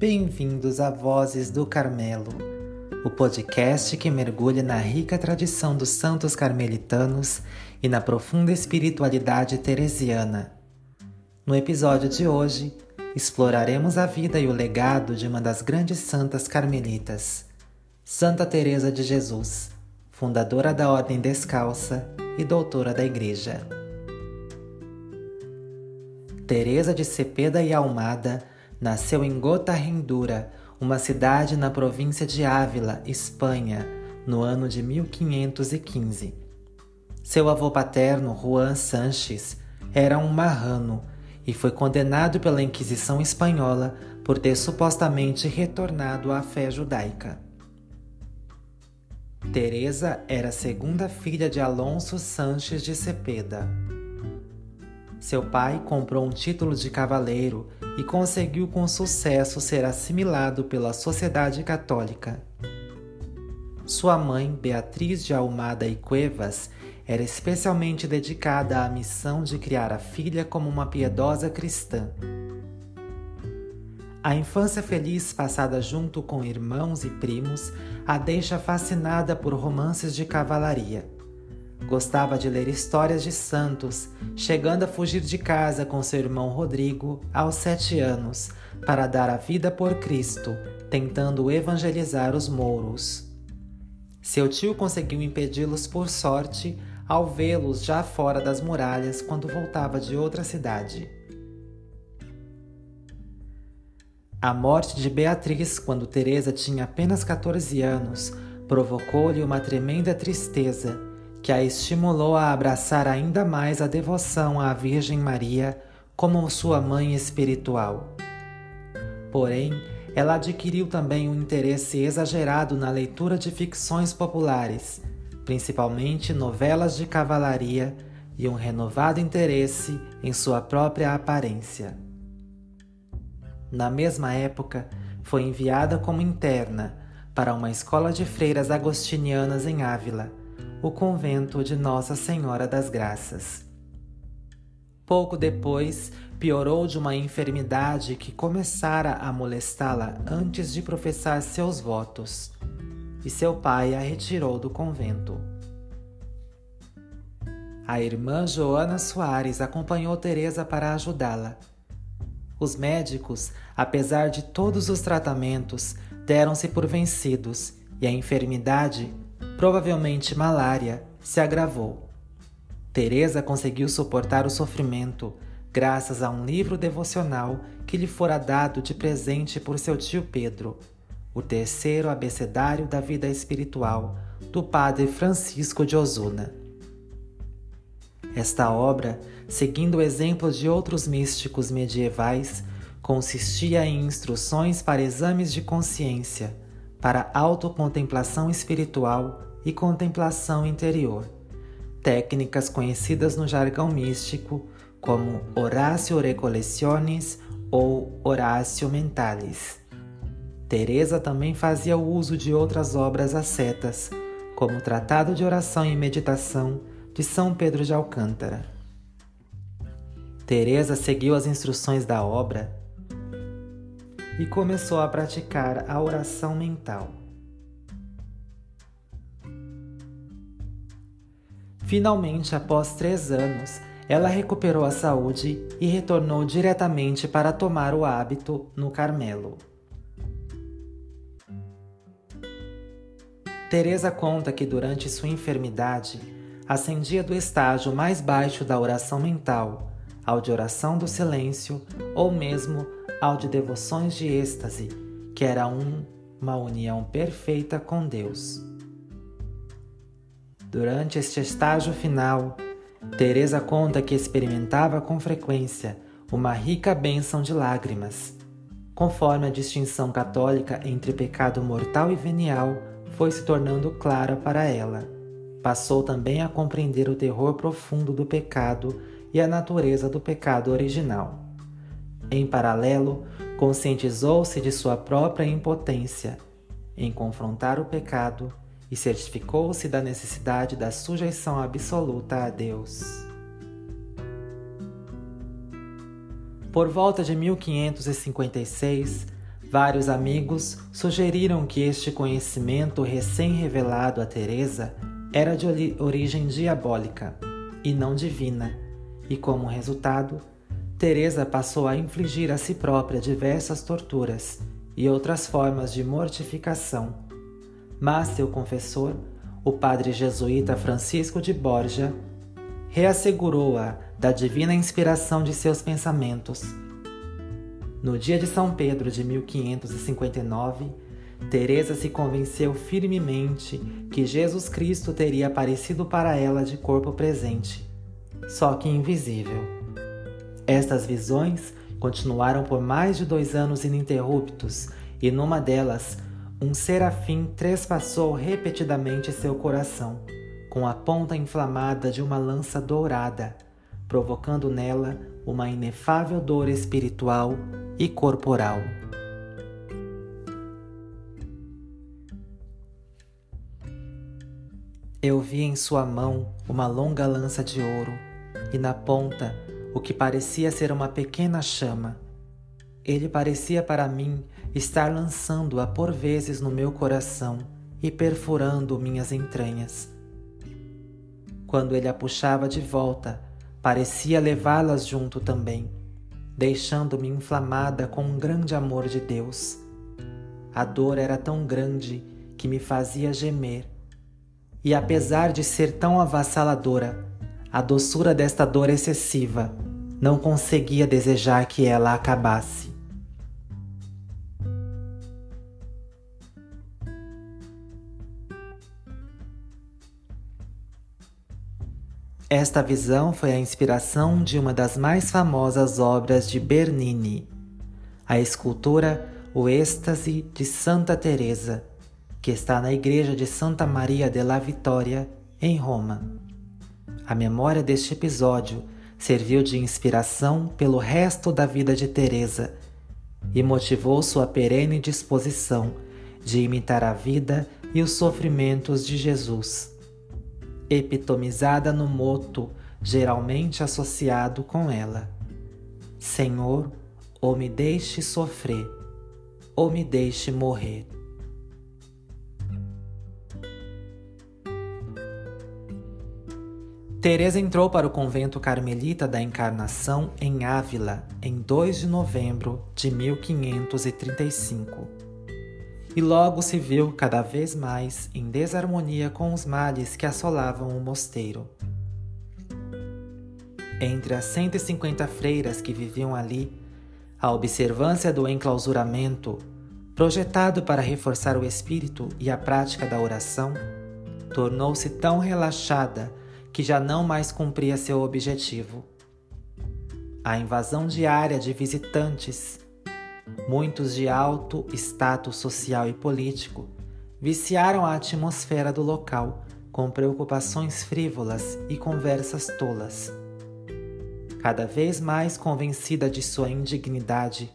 Bem-vindos a Vozes do Carmelo, o podcast que mergulha na rica tradição dos santos carmelitanos e na profunda espiritualidade teresiana. No episódio de hoje, exploraremos a vida e o legado de uma das grandes santas carmelitas, Santa Teresa de Jesus, fundadora da Ordem Descalça e doutora da Igreja. Teresa de Cepeda e Almada nasceu em Gotarrendura, uma cidade na província de Ávila, Espanha, no ano de 1515. Seu avô paterno, Juan Sanches, era um marrano e foi condenado pela Inquisição espanhola por ter supostamente retornado à fé judaica. Teresa era a segunda filha de Alonso Sanches de Cepeda. Seu pai comprou um título de cavaleiro e conseguiu com sucesso ser assimilado pela sociedade católica. Sua mãe, Beatriz de Almada e Cuevas, era especialmente dedicada à missão de criar a filha como uma piedosa cristã. A infância feliz passada junto com irmãos e primos a deixa fascinada por romances de cavalaria. Gostava de ler histórias de santos, chegando a fugir de casa com seu irmão Rodrigo aos sete anos para dar a vida por Cristo, tentando evangelizar os mouros. Seu tio conseguiu impedi-los por sorte ao vê-los já fora das muralhas quando voltava de outra cidade. A morte de Beatriz, quando Teresa tinha apenas 14 anos, provocou-lhe uma tremenda tristeza que a estimulou a abraçar ainda mais a devoção à Virgem Maria como sua mãe espiritual. Porém, ela adquiriu também um interesse exagerado na leitura de ficções populares, principalmente novelas de cavalaria, e um renovado interesse em sua própria aparência. Na mesma época, foi enviada como interna para uma escola de freiras agostinianas em Ávila o convento de Nossa Senhora das Graças. Pouco depois, piorou de uma enfermidade que começara a molestá-la antes de professar seus votos, e seu pai a retirou do convento. A irmã Joana Soares acompanhou Teresa para ajudá-la. Os médicos, apesar de todos os tratamentos, deram-se por vencidos e a enfermidade provavelmente malária, se agravou. Teresa conseguiu suportar o sofrimento graças a um livro devocional que lhe fora dado de presente por seu tio Pedro, o terceiro abecedário da vida espiritual do padre Francisco de Osuna. Esta obra, seguindo o exemplo de outros místicos medievais, consistia em instruções para exames de consciência, para autocontemplação espiritual e contemplação interior, técnicas conhecidas no jargão místico como Horácio Recollectiones ou Horácio Mentalis. Teresa também fazia uso de outras obras ascetas, como o Tratado de Oração e Meditação de São Pedro de Alcântara. Teresa seguiu as instruções da obra e começou a praticar a oração mental. Finalmente, após três anos, ela recuperou a saúde e retornou diretamente para tomar o hábito no Carmelo. Teresa conta que durante sua enfermidade ascendia do estágio mais baixo da oração mental ao de oração do silêncio ou mesmo ao de devoções de êxtase, que era um, uma união perfeita com Deus. Durante este estágio final, Teresa conta que experimentava com frequência uma rica bênção de lágrimas. Conforme a distinção católica entre pecado mortal e venial foi se tornando clara para ela, passou também a compreender o terror profundo do pecado e a natureza do pecado original. Em paralelo, conscientizou-se de sua própria impotência em confrontar o pecado e certificou-se da necessidade da sujeição absoluta a Deus. Por volta de 1556, Vários amigos sugeriram que este conhecimento recém-revelado a Teresa era de origem diabólica e não divina, e como resultado, Teresa passou a infligir a si própria diversas torturas e outras formas de mortificação. Mas seu confessor, o padre jesuíta Francisco de Borja, reassegurou-a da divina inspiração de seus pensamentos. No dia de São Pedro de 1559, Teresa se convenceu firmemente que Jesus Cristo teria aparecido para ela de corpo presente, só que invisível. Estas visões continuaram por mais de dois anos ininterruptos, e numa delas, um serafim trespassou repetidamente seu coração, com a ponta inflamada de uma lança dourada, provocando nela uma inefável dor espiritual e corporal. Eu vi em sua mão uma longa lança de ouro e na ponta o que parecia ser uma pequena chama. Ele parecia para mim estar lançando-a por vezes no meu coração e perfurando minhas entranhas. Quando ele a puxava de volta, parecia levá-las junto também, deixando-me inflamada com um grande amor de Deus. A dor era tão grande que me fazia gemer e apesar de ser tão avassaladora, a doçura desta dor excessiva não conseguia desejar que ela acabasse. Esta visão foi a inspiração de uma das mais famosas obras de Bernini, a escultura O Êxtase de Santa Teresa, que está na igreja de Santa Maria della Vittoria, em Roma. A memória deste episódio serviu de inspiração pelo resto da vida de Teresa e motivou sua perene disposição de imitar a vida e os sofrimentos de Jesus, epitomizada no moto geralmente associado com ela: Senhor, ou me deixe sofrer, ou me deixe morrer. Teresa entrou para o convento carmelita da Encarnação em Ávila em 2 de novembro de 1535. E logo se viu cada vez mais em desarmonia com os males que assolavam o mosteiro. Entre as 150 freiras que viviam ali, a observância do enclausuramento, projetado para reforçar o espírito e a prática da oração, tornou-se tão relaxada que já não mais cumpria seu objetivo. A invasão diária de visitantes, muitos de alto status social e político, viciaram a atmosfera do local com preocupações frívolas e conversas tolas. Cada vez mais convencida de sua indignidade,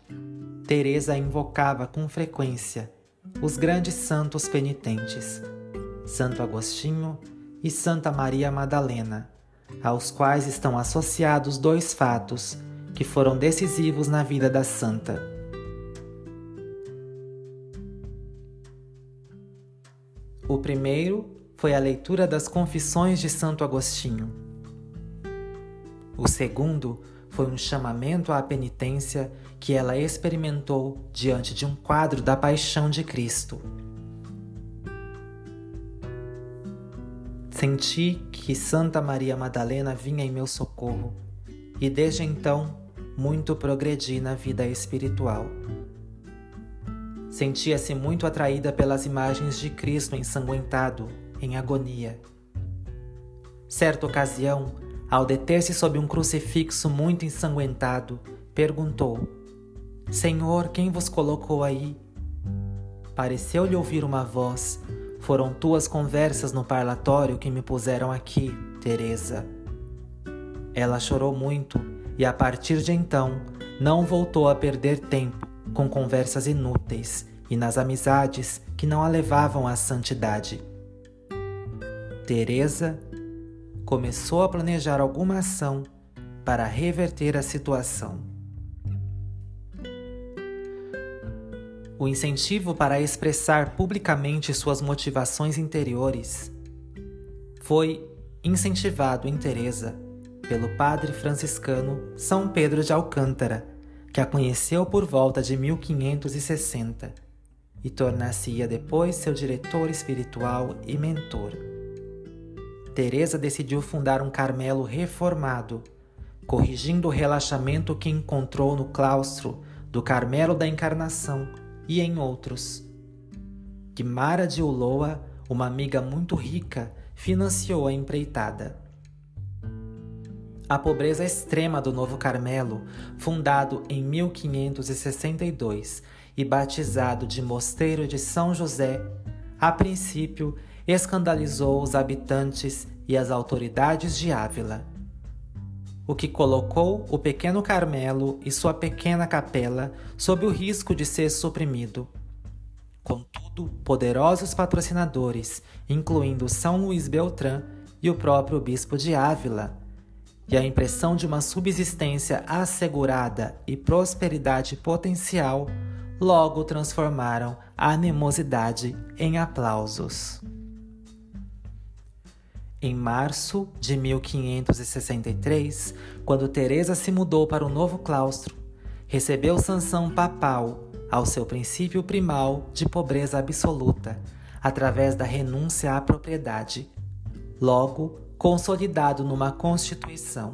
Teresa invocava com frequência os grandes santos penitentes, Santo Agostinho e Santa Maria Madalena, aos quais estão associados dois fatos que foram decisivos na vida da santa. O primeiro foi a leitura das Confissões de Santo Agostinho. O segundo foi um chamamento à penitência que ela experimentou diante de um quadro da Paixão de Cristo. Senti que Santa Maria Madalena vinha em meu socorro e desde então muito progredi na vida espiritual. Sentia-se muito atraída pelas imagens de Cristo ensanguentado, em agonia. Certa ocasião, ao deter-se sob um crucifixo muito ensanguentado, perguntou: Senhor, quem vos colocou aí? Pareceu-lhe ouvir uma voz foram tuas conversas no parlatório que me puseram aqui, Teresa. Ela chorou muito e a partir de então não voltou a perder tempo com conversas inúteis e nas amizades que não a levavam à santidade. Teresa começou a planejar alguma ação para reverter a situação. O incentivo para expressar publicamente suas motivações interiores foi incentivado em Teresa pelo padre franciscano São Pedro de Alcântara, que a conheceu por volta de 1560 e tornar-se-ia depois seu diretor espiritual e mentor. Teresa decidiu fundar um Carmelo reformado, corrigindo o relaxamento que encontrou no claustro do Carmelo da Encarnação e em outros. Guimara de Uloa, uma amiga muito rica, financiou a empreitada. A pobreza extrema do Novo Carmelo, fundado em 1562 e batizado de Mosteiro de São José, a princípio escandalizou os habitantes e as autoridades de Ávila. O que colocou o pequeno Carmelo e sua pequena capela sob o risco de ser suprimido. Contudo, poderosos patrocinadores, incluindo São Luís Beltrán e o próprio bispo de Ávila, e a impressão de uma subsistência assegurada e prosperidade potencial, logo transformaram a animosidade em aplausos. Em março de 1563, quando Teresa se mudou para o novo claustro, recebeu sanção papal ao seu princípio primal de pobreza absoluta, através da renúncia à propriedade, logo consolidado numa constituição.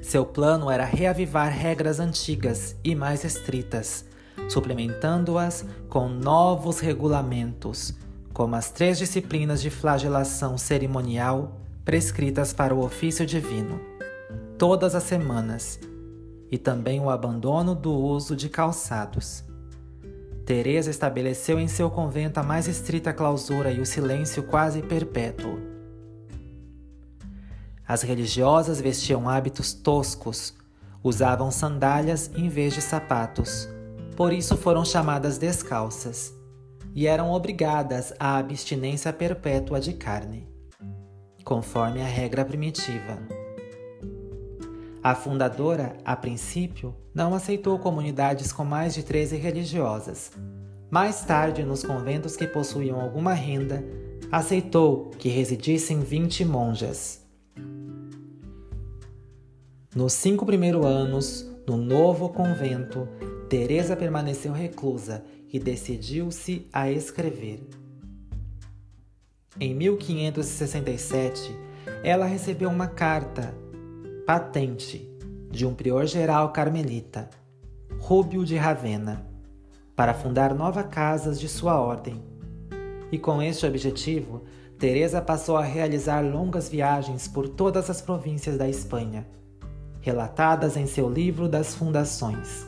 Seu plano era reavivar regras antigas e mais estritas, suplementando-as com novos regulamentos como as três disciplinas de flagelação cerimonial prescritas para o ofício divino, todas as semanas, e também o abandono do uso de calçados. Teresa estabeleceu em seu convento a mais estrita clausura e o silêncio quase perpétuo. As religiosas vestiam hábitos toscos, usavam sandálias em vez de sapatos, por isso foram chamadas descalças e eram obrigadas à abstinência perpétua de carne, conforme a regra primitiva. A fundadora, a princípio, não aceitou comunidades com mais de 13 religiosas. Mais tarde, nos conventos que possuíam alguma renda, aceitou que residissem 20 monjas. Nos cinco primeiros anos, no novo convento, Teresa permaneceu reclusa e decidiu-se a escrever. Em 1567, ela recebeu uma carta patente de um prior geral carmelita, Rúbio de Ravenna, para fundar novas casas de sua ordem. E com este objetivo, Teresa passou a realizar longas viagens por todas as províncias da Espanha, relatadas em seu livro das Fundações.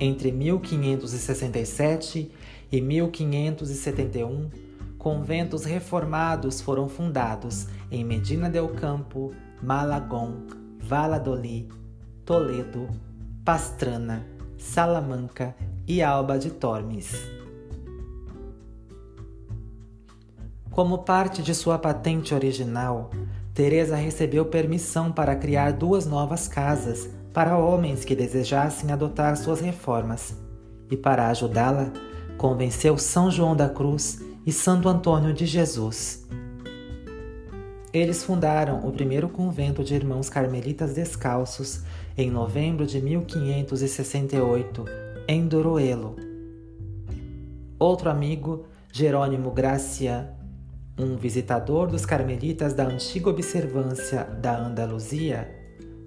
Entre 1567 e 1571, conventos reformados foram fundados em Medina del Campo, Malagón, Valladolid, Toledo, Pastrana, Salamanca e Alba de Tormes. Como parte de sua patente original, Teresa recebeu permissão para criar duas novas casas para homens que desejassem adotar suas reformas, e para ajudá-la, convenceu São João da Cruz e Santo Antônio de Jesus. Eles fundaram o primeiro convento de irmãos carmelitas descalços em novembro de 1568, em Doroelo. Outro amigo, Jerônimo Gracian, um visitador dos carmelitas da antiga observância da Andaluzia,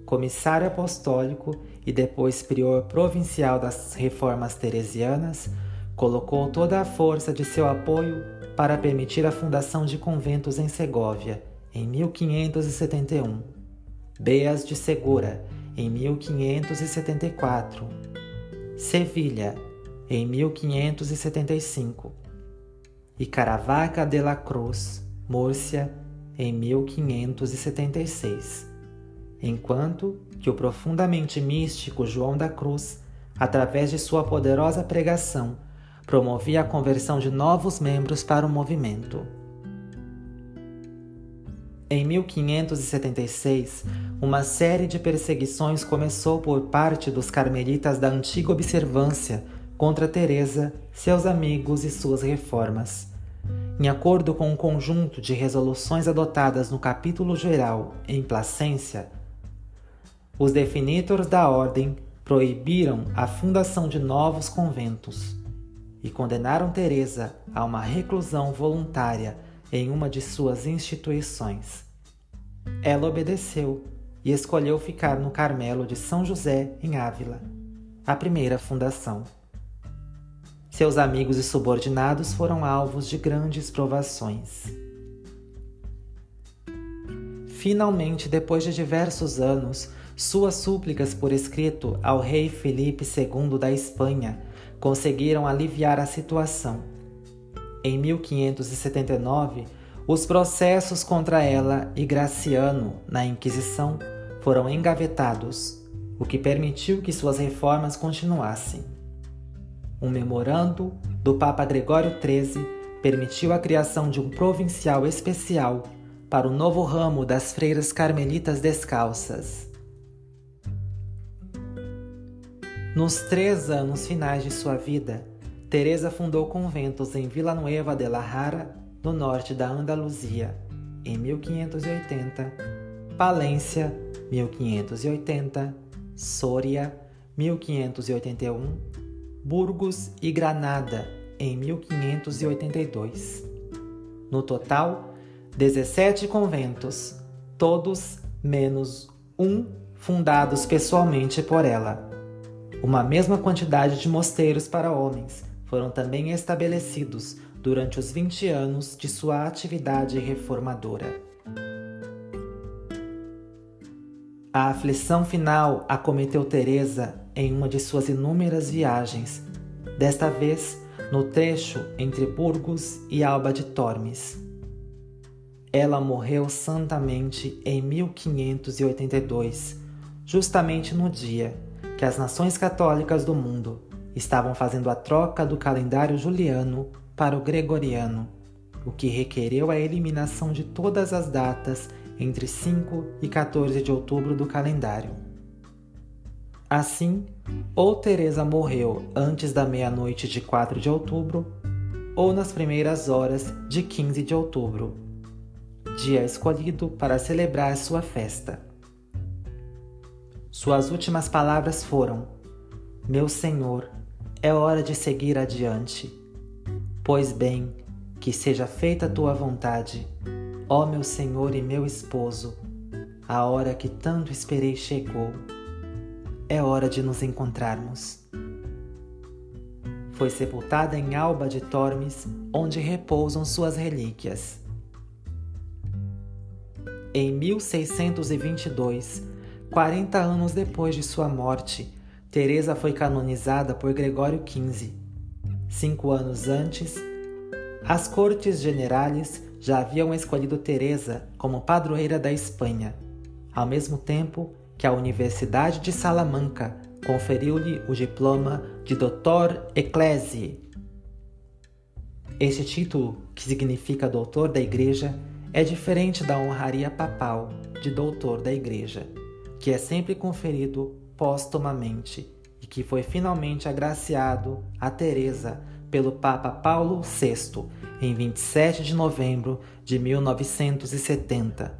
comissário apostólico e depois prior provincial das reformas teresianas, colocou toda a força de seu apoio para permitir a fundação de conventos em Segóvia, em 1571, Beas de Segura, em 1574, Sevilha, em 1575, e Caravaca de la Cruz, Múrcia, em 1576 enquanto que o profundamente místico João da Cruz, através de sua poderosa pregação, promovia a conversão de novos membros para o movimento. Em 1576, uma série de perseguições começou por parte dos carmelitas da antiga observância contra Teresa, seus amigos e suas reformas. Em acordo com um conjunto de resoluções adotadas no capítulo geral em Placência, os definitores da ordem proibiram a fundação de novos conventos e condenaram Teresa a uma reclusão voluntária em uma de suas instituições. Ela obedeceu e escolheu ficar no Carmelo de São José, em Ávila, a primeira fundação. Seus amigos e subordinados foram alvos de grandes provações. Finalmente, depois de diversos anos, suas súplicas por escrito ao rei Felipe II da Espanha conseguiram aliviar a situação. Em 1579, os processos contra ela e Graciano na Inquisição foram engavetados, o que permitiu que suas reformas continuassem. Um memorando do Papa Gregório XIII permitiu a criação de um provincial especial para o novo ramo das freiras carmelitas descalças. Nos três anos finais de sua vida, Teresa fundou conventos em Villanueva de la Jara, no norte da Andaluzia, em 1580, Palência, 1580, Soria, 1581, Burgos e Granada, em 1582. No total, 17 conventos, todos menos um fundados pessoalmente por ela. Uma mesma quantidade de mosteiros para homens foram também estabelecidos durante os 20 anos de sua atividade reformadora. A aflição final acometeu Teresa em uma de suas inúmeras viagens, desta vez no trecho entre Burgos e Alba de Tormes. Ela morreu santamente em 1582, justamente no dia que as nações católicas do mundo estavam fazendo a troca do calendário juliano para o gregoriano, o que requereu a eliminação de todas as datas entre 5 e 14 de outubro do calendário. Assim, ou Teresa morreu antes da meia-noite de 4 de outubro, ou nas primeiras horas de 15 de outubro, dia escolhido para celebrar sua festa. Suas últimas palavras foram: Meu Senhor, é hora de seguir adiante. Pois bem, que seja feita a tua vontade, ó meu Senhor e meu esposo. A hora que tanto esperei chegou. É hora de nos encontrarmos. Foi sepultada em Alba de Tormes, onde repousam suas relíquias. Em 1622, 40 anos depois de sua morte, Teresa foi canonizada por Gregório XV. Cinco anos antes, as Cortes Generales já haviam escolhido Teresa como padroeira da Espanha, ao mesmo tempo que a Universidade de Salamanca conferiu-lhe o diploma de Doutor Ecclesiae. Este título, que significa Doutor da Igreja, é diferente da honraria papal de Doutor da Igreja que é sempre conferido póstumamente e que foi finalmente agraciado a Teresa pelo Papa Paulo VI em 27 de novembro de 1970,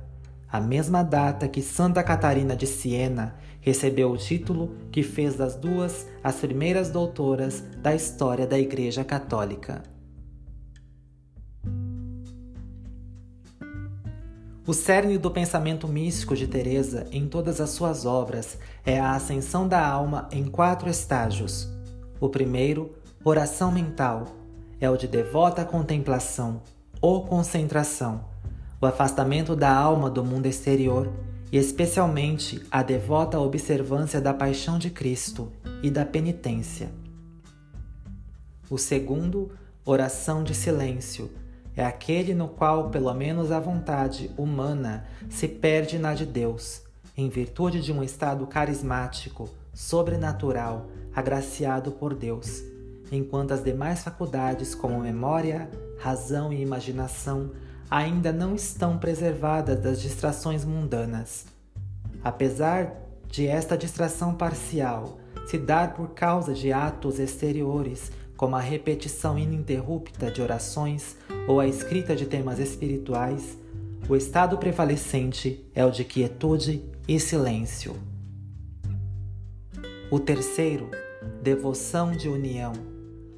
a mesma data que Santa Catarina de Siena recebeu o título que fez das duas as primeiras doutoras da história da Igreja Católica. O cerne do pensamento místico de Teresa em todas as suas obras é a ascensão da alma em quatro estágios. O primeiro, oração mental, é o de devota contemplação ou concentração, o afastamento da alma do mundo exterior e especialmente a devota observância da paixão de Cristo e da penitência. O segundo, oração de silêncio, é aquele no qual, pelo menos a vontade humana se perde na de Deus, em virtude de um estado carismático, sobrenatural, agraciado por Deus, enquanto as demais faculdades, como memória, razão e imaginação, ainda não estão preservadas das distrações mundanas. Apesar de esta distração parcial se dar por causa de atos exteriores, como a repetição ininterrupta de orações ou a escrita de temas espirituais, o estado prevalecente é o de quietude e silêncio. O terceiro, devoção de união,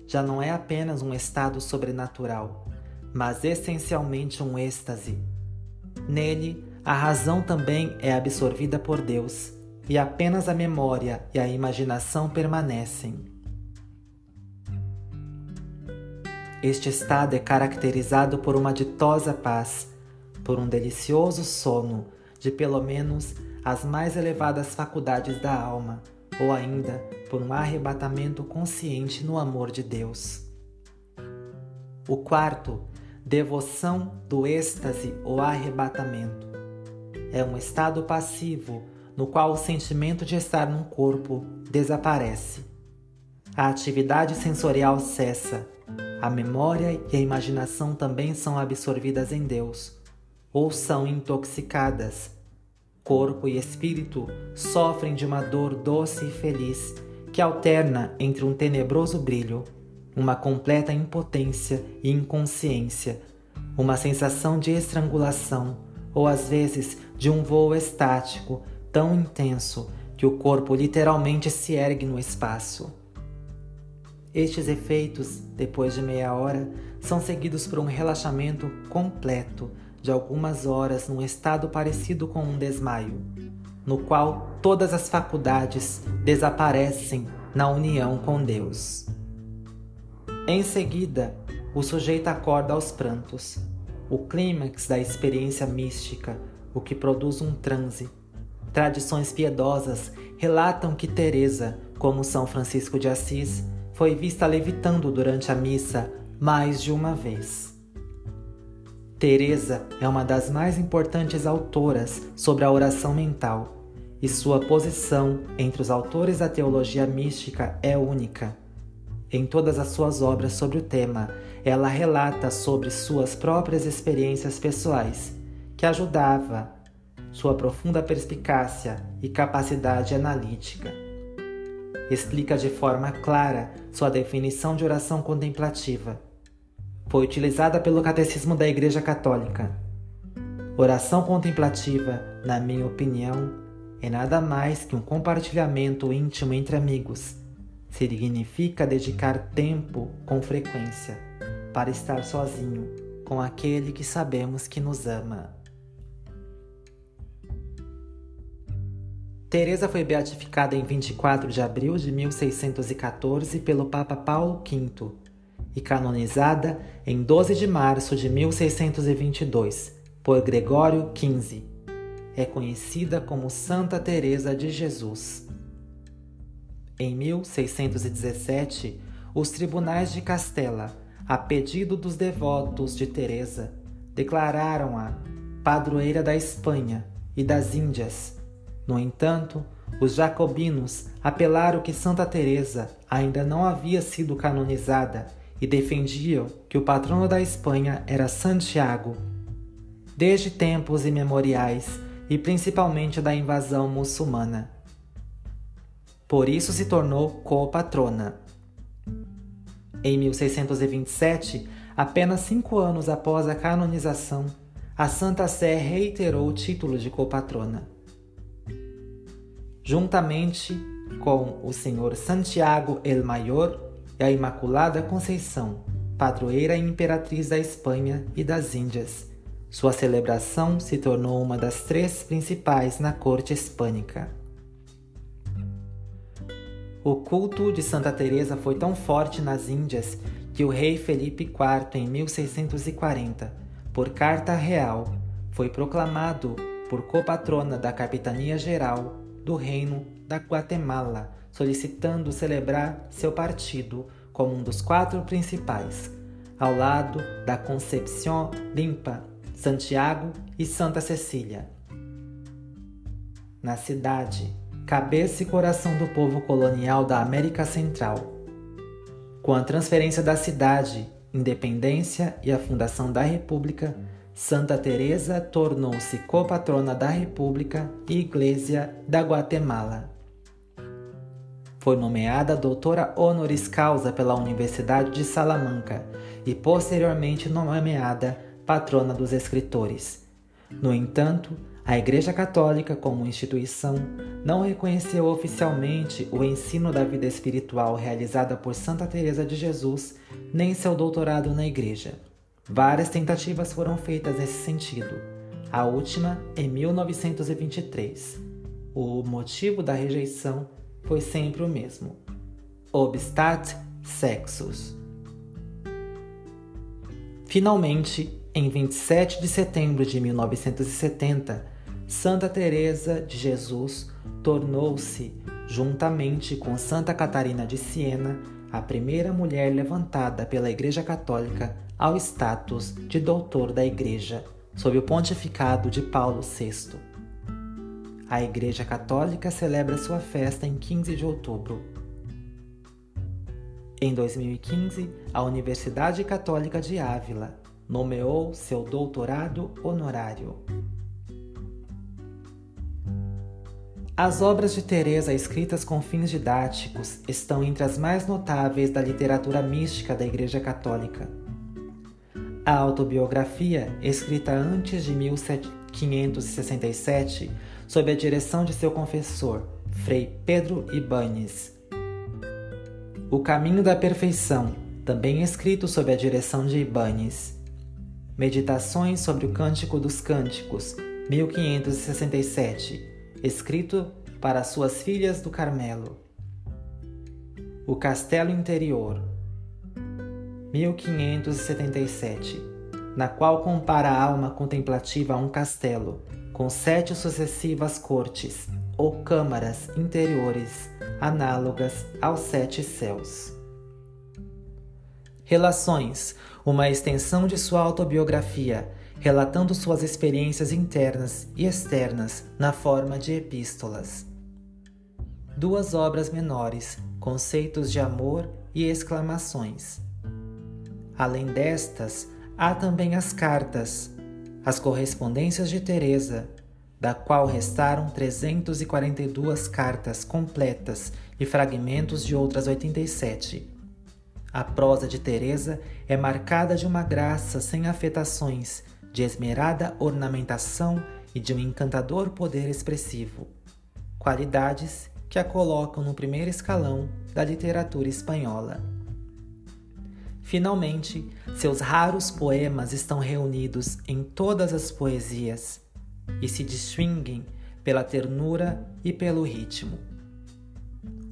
já não é apenas um estado sobrenatural, mas essencialmente um êxtase. Nele, a razão também é absorvida por Deus e apenas a memória e a imaginação permanecem. Este estado é caracterizado por uma ditosa paz, por um delicioso sono de pelo menos as mais elevadas faculdades da alma, ou ainda por um arrebatamento consciente no amor de Deus. O quarto, devoção do êxtase ou arrebatamento. É um estado passivo no qual o sentimento de estar num corpo desaparece. A atividade sensorial cessa, a memória e a imaginação também são absorvidas em Deus, ou são intoxicadas. Corpo e espírito sofrem de uma dor doce e feliz que alterna entre um tenebroso brilho, uma completa impotência e inconsciência, uma sensação de estrangulação ou às vezes de um voo estático tão intenso que o corpo literalmente se ergue no espaço. Estes efeitos, depois de meia hora, são seguidos por um relaxamento completo de algumas horas num estado parecido com um desmaio, no qual todas as faculdades desaparecem na união com Deus. Em seguida, o sujeito acorda aos prantos, o clímax da experiência mística, o que produz um transe Tradições piedosas relatam que Teresa, como São Francisco de Assis, foi vista levitando durante a missa mais de uma vez. Teresa é uma das mais importantes autoras sobre a oração mental, e sua posição entre os autores da teologia mística é única. Em todas as suas obras sobre o tema, ela relata sobre suas próprias experiências pessoais, que ajudava sua profunda perspicácia e capacidade analítica. Explica de forma clara sua definição de oração contemplativa. Foi utilizada pelo Catecismo da Igreja Católica. Oração contemplativa, na minha opinião, é nada mais que um compartilhamento íntimo entre amigos. Significa dedicar tempo com frequência para estar sozinho com aquele que sabemos que nos ama. Teresa foi beatificada em 24 de abril de 1614 pelo Papa Paulo V e canonizada em 12 de março de 1622 por Gregório XV. É conhecida como Santa Teresa de Jesus. Em 1617, os tribunais de Castela, a pedido dos devotos de Teresa, declararam-a padroeira da Espanha e das Índias no entanto, os jacobinos apelaram que Santa Teresa ainda não havia sido canonizada e defendiam que o patrono da Espanha era Santiago. Desde tempos imemoriais e principalmente da invasão muçulmana. Por isso se tornou co-patrona. Em 1627, apenas cinco anos após a canonização, a Santa Sé reiterou o título de copatrona juntamente com o Senhor Santiago el Maior e a Imaculada Conceição, padroeira e imperatriz da Espanha e das Índias. Sua celebração se tornou uma das três principais na corte hispânica. O culto de Santa Teresa foi tão forte nas Índias que o rei Felipe IV, em 1640, por carta real, foi proclamado por copatrona da Capitania Geral do Reino da Guatemala, solicitando celebrar seu partido como um dos quatro principais, ao lado da Concepción Limpa, Santiago e Santa Cecília. Na cidade, cabeça e coração do povo colonial da América Central. Com a transferência da cidade, independência e a fundação da República, Santa Teresa tornou-se copatrona da República e Igreja da Guatemala. Foi nomeada doutora honoris causa pela Universidade de Salamanca e posteriormente nomeada patrona dos escritores. No entanto, a Igreja Católica, como instituição, não reconheceu oficialmente o ensino da vida espiritual realizada por Santa Teresa de Jesus, nem seu doutorado na Igreja. Várias tentativas foram feitas nesse sentido, a última em 1923. O motivo da rejeição foi sempre o mesmo: obstat sexus. Finalmente, em 27 de setembro de 1970, Santa Teresa de Jesus tornou-se, juntamente com Santa Catarina de Siena, a primeira mulher levantada pela Igreja Católica ao status de doutor da Igreja, sob o pontificado de Paulo VI. A Igreja Católica celebra sua festa em 15 de outubro. Em 2015, a Universidade Católica de Ávila nomeou seu doutorado honorário. As obras de Teresa escritas com fins didáticos estão entre as mais notáveis da literatura mística da Igreja Católica. A autobiografia, escrita antes de 1567, sob a direção de seu confessor, Frei Pedro Ibanes. O Caminho da Perfeição, também escrito sob a direção de Ibanes. Meditações sobre o Cântico dos Cânticos, 1567, escrito para suas filhas do Carmelo. O Castelo Interior, 1577, na qual compara a alma contemplativa a um castelo, com sete sucessivas cortes ou câmaras interiores análogas aos sete céus. Relações, uma extensão de sua autobiografia, relatando suas experiências internas e externas na forma de epístolas. Duas obras menores, conceitos de amor e exclamações Além destas, há também as cartas, as correspondências de Teresa, da qual restaram 342 cartas completas e fragmentos de outras 87. A prosa de Teresa é marcada de uma graça sem afetações, de esmerada ornamentação e de um encantador poder expressivo. Qualidades que a colocam no primeiro escalão da literatura espanhola. Finalmente, seus raros poemas estão reunidos em todas as poesias e se distinguem pela ternura e pelo ritmo.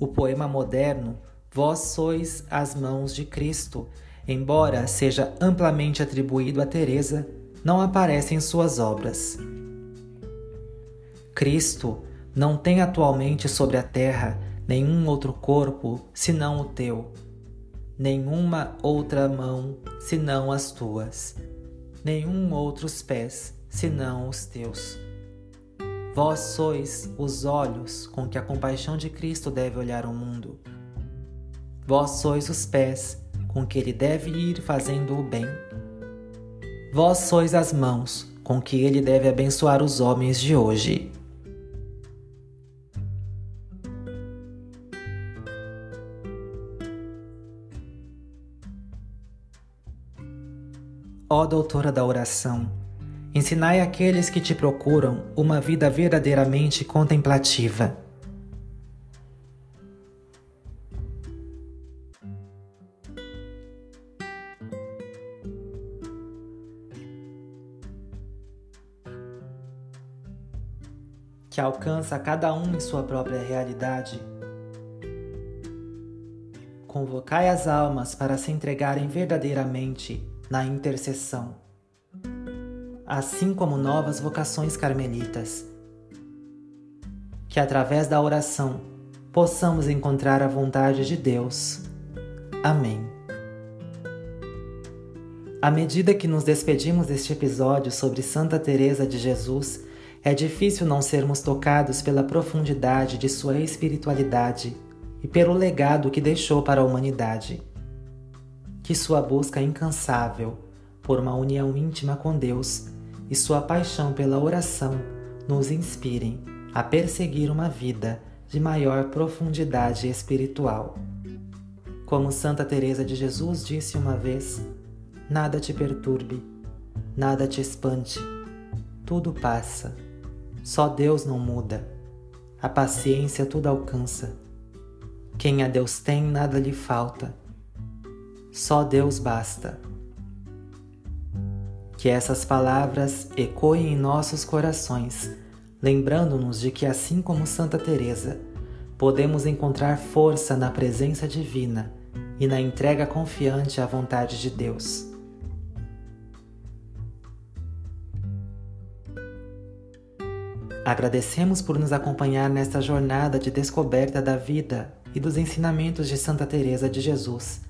O poema moderno, Vós sois as mãos de Cristo, embora seja amplamente atribuído a Teresa, não aparece em suas obras. Cristo não tem atualmente sobre a terra nenhum outro corpo senão o teu nenhuma outra mão senão as tuas, nenhum outros pés senão os teus. Vós sois os olhos com que a compaixão de Cristo deve olhar o mundo. Vós sois os pés com que ele deve ir fazendo o bem. Vós sois as mãos com que ele deve abençoar os homens de hoje. Ó doutora da oração, ensinai àqueles que te procuram uma vida verdadeiramente contemplativa. Que alcança cada um em sua própria realidade. Convocai as almas para se entregarem verdadeiramente na intercessão, assim como novas vocações carmelitas. Que através da oração possamos encontrar a vontade de Deus. Amém. À medida que nos despedimos deste episódio sobre Santa Teresa de Jesus, é difícil não sermos tocados pela profundidade de sua espiritualidade e pelo legado que deixou para a humanidade que sua busca incansável por uma união íntima com Deus e sua paixão pela oração nos inspirem a perseguir uma vida de maior profundidade espiritual. Como Santa Teresa de Jesus disse uma vez: Nada te perturbe, nada te espante, tudo passa. Só Deus não muda. A paciência tudo alcança. Quem a Deus tem, nada lhe falta. Só Deus basta. Que essas palavras ecoem em nossos corações, lembrando-nos de que, assim como Santa Teresa, podemos encontrar força na presença divina e na entrega confiante à vontade de Deus. Agradecemos por nos acompanhar nesta jornada de descoberta da vida e dos ensinamentos de Santa Teresa de Jesus.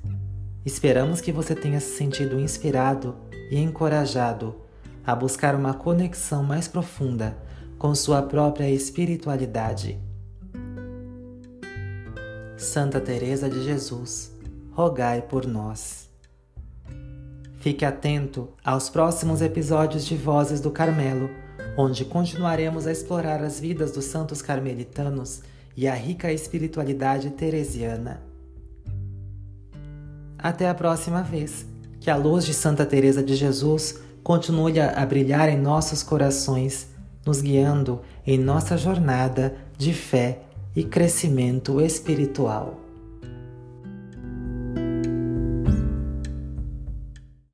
Esperamos que você tenha se sentido inspirado e encorajado a buscar uma conexão mais profunda com sua própria espiritualidade. Santa Teresa de Jesus, rogai por nós. Fique atento aos próximos episódios de Vozes do Carmelo, onde continuaremos a explorar as vidas dos santos carmelitanos e a rica espiritualidade teresiana. Até a próxima vez. Que a luz de Santa Teresa de Jesus continue a brilhar em nossos corações, nos guiando em nossa jornada de fé e crescimento espiritual.